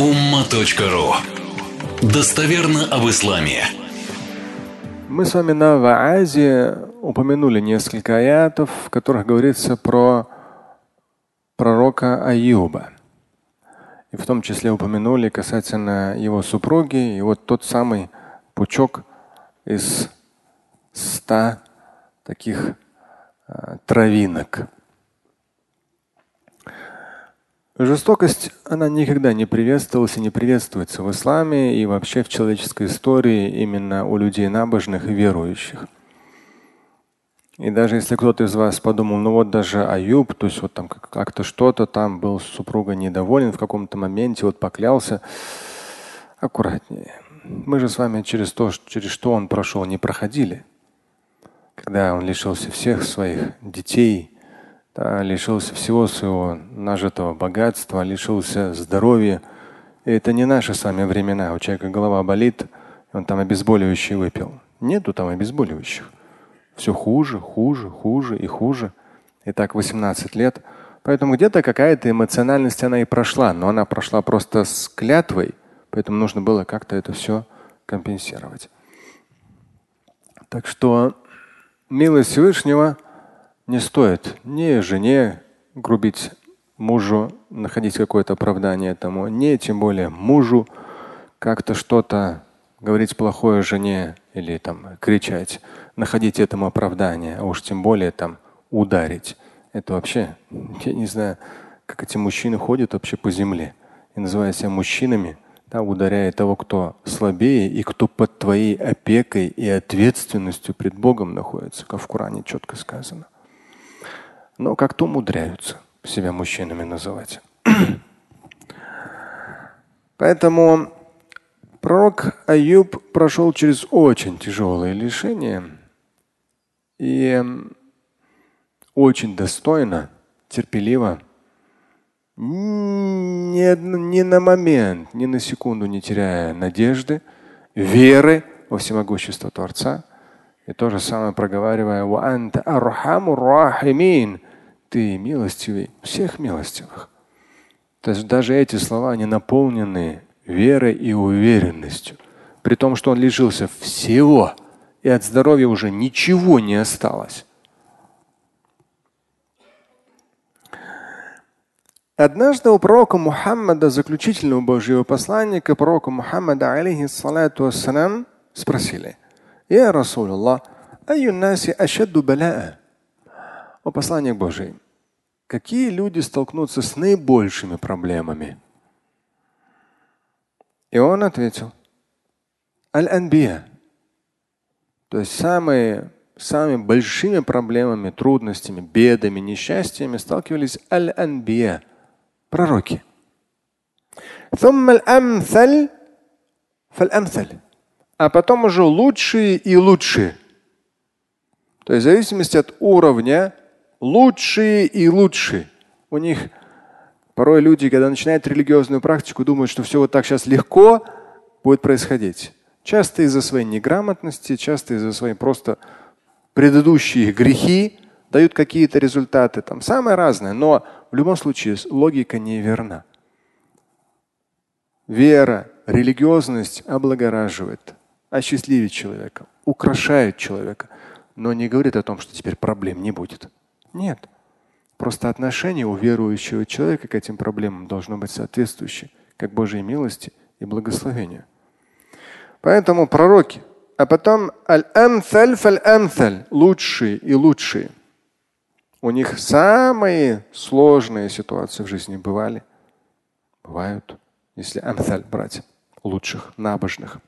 umma.ru Достоверно об исламе. Мы с вами на Ваазе упомянули несколько аятов, в которых говорится про пророка Аюба. И в том числе упомянули касательно его супруги и вот тот самый пучок из ста таких а, травинок. Жестокость, она никогда не приветствовалась и не приветствуется в исламе и вообще в человеческой истории именно у людей набожных и верующих. И даже если кто-то из вас подумал, ну вот даже Аюб, то есть вот там как-то что-то там был супруга недоволен в каком-то моменте, вот поклялся, аккуратнее. Мы же с вами через то, через что он прошел, не проходили. Когда он лишился всех своих детей, лишился всего своего нажитого богатства, лишился здоровья. И это не наши с вами времена. У человека голова болит, он там обезболивающий выпил. Нету там обезболивающих. Все хуже, хуже, хуже и хуже. И так 18 лет. Поэтому где-то какая-то эмоциональность она и прошла, но она прошла просто с клятвой, поэтому нужно было как-то это все компенсировать. Так что милость Всевышнего – не стоит ни жене грубить мужу, находить какое-то оправдание этому, не тем более мужу как-то что-то говорить плохое жене или там кричать, находить этому оправдание, а уж тем более там ударить. Это вообще, я не знаю, как эти мужчины ходят вообще по земле и называя себя мужчинами, да, ударяя того, кто слабее и кто под твоей опекой и ответственностью пред Богом находится, как в Коране четко сказано но как-то умудряются себя мужчинами называть. Поэтому пророк Аюб прошел через очень тяжелые лишения и очень достойно, терпеливо, ни, ни на момент, ни на секунду не теряя надежды, веры во всемогущество Творца, и то же самое проговаривая ты милостивый всех милостивых. То есть даже эти слова, они наполнены верой и уверенностью. При том, что он лишился всего, и от здоровья уже ничего не осталось. Однажды у пророка Мухаммада, заключительного Божьего посланника, пророка Мухаммада, алейхиссалату вассалям, спросили, «Я Расулаллах, аю наси ашадду балаа?» О посланник Божий. Какие люди столкнутся с наибольшими проблемами? И он ответил. Аль-Анбия. То есть самые, самыми большими проблемами, трудностями, бедами, несчастьями сталкивались аль-Анбия. Пророки. А потом уже лучшие и лучшие. То есть в зависимости от уровня лучшие и лучшие. У них порой люди, когда начинают религиозную практику, думают, что все вот так сейчас легко будет происходить. Часто из-за своей неграмотности, часто из-за своей просто предыдущие грехи дают какие-то результаты. Там самое разное, но в любом случае логика неверна. Вера, религиозность облагораживает, осчастливит человека, украшает человека, но не говорит о том, что теперь проблем не будет. Нет. Просто отношение у верующего человека к этим проблемам должно быть соответствующее, как Божьей милости и благословению. Поэтому пророки, а потом аль-амсаль фаль-амсаль, лучшие и лучшие. У них самые сложные ситуации в жизни бывали. Бывают, если амсаль брать, лучших, набожных.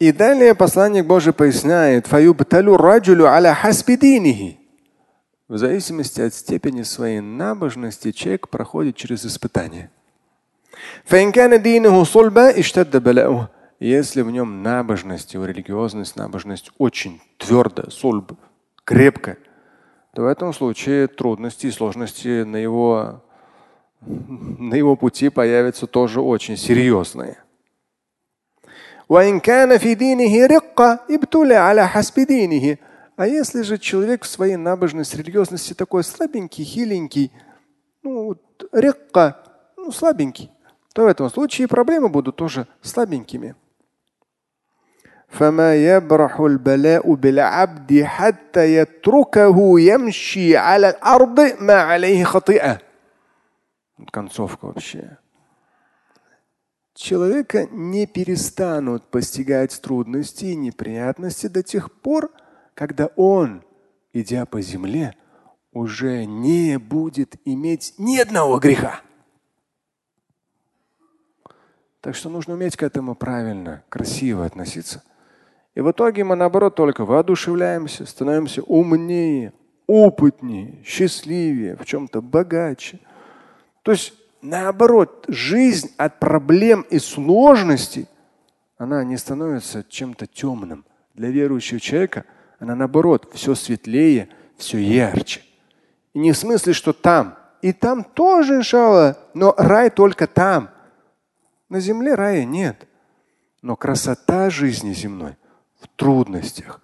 И далее посланник Божий поясняет, в зависимости от степени своей набожности человек проходит через испытание. Если в нем набожность, его религиозность, набожность очень твердо, сульб, крепко, то в этом случае трудности и сложности на его, на его пути появятся тоже очень серьезные. وإن كان في دينه رقة ابتلى على حسب دينه. А если же человек в своей набожности, религиозности такой слабенький, хиленький, ну, рекка, ну, слабенький, то в этом случае проблемы будут тоже слабенькими. فما يبرح البلاء بالعبد حتى يتركه يمشي على الأرض ما عليه خطيئة. Концовка вообще. Человека не перестанут постигать трудности и неприятности до тех пор, когда он, идя по земле, уже не будет иметь ни одного греха. Так что нужно уметь к этому правильно, красиво относиться. И в итоге мы, наоборот, только воодушевляемся, становимся умнее, опытнее, счастливее, в чем-то богаче. То есть, наоборот, жизнь от проблем и сложностей, она не становится чем-то темным. Для верующего человека она, наоборот, все светлее, все ярче. И не в смысле, что там. И там тоже, иншалла, но рай только там. На земле рая нет. Но красота жизни земной в трудностях.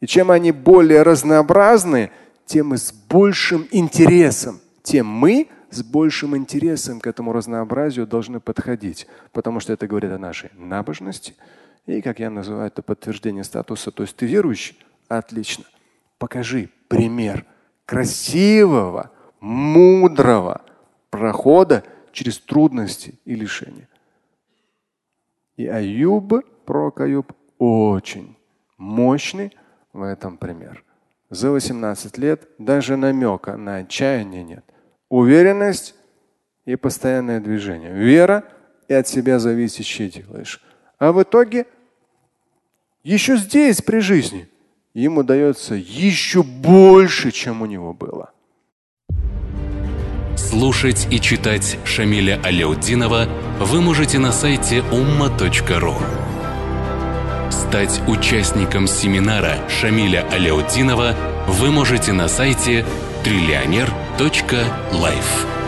И чем они более разнообразны, тем мы с большим интересом, тем мы с большим интересом к этому разнообразию должны подходить, потому что это говорит о нашей набожности. И, как я называю это, подтверждение статуса. То есть ты верующий? Отлично. Покажи пример красивого, мудрого прохода через трудности и лишения. И Аюб, пророк Аюб, очень мощный в этом пример. За 18 лет даже намека на отчаяние нет. Уверенность и постоянное движение. Вера и от себя зависящее делаешь. А в итоге еще здесь, при жизни, ему дается еще больше, чем у него было. Слушать и читать Шамиля Аляутдинова вы можете на сайте umma.ru. Стать участником семинара Шамиля Аляутдинова вы можете на сайте триллионер.life.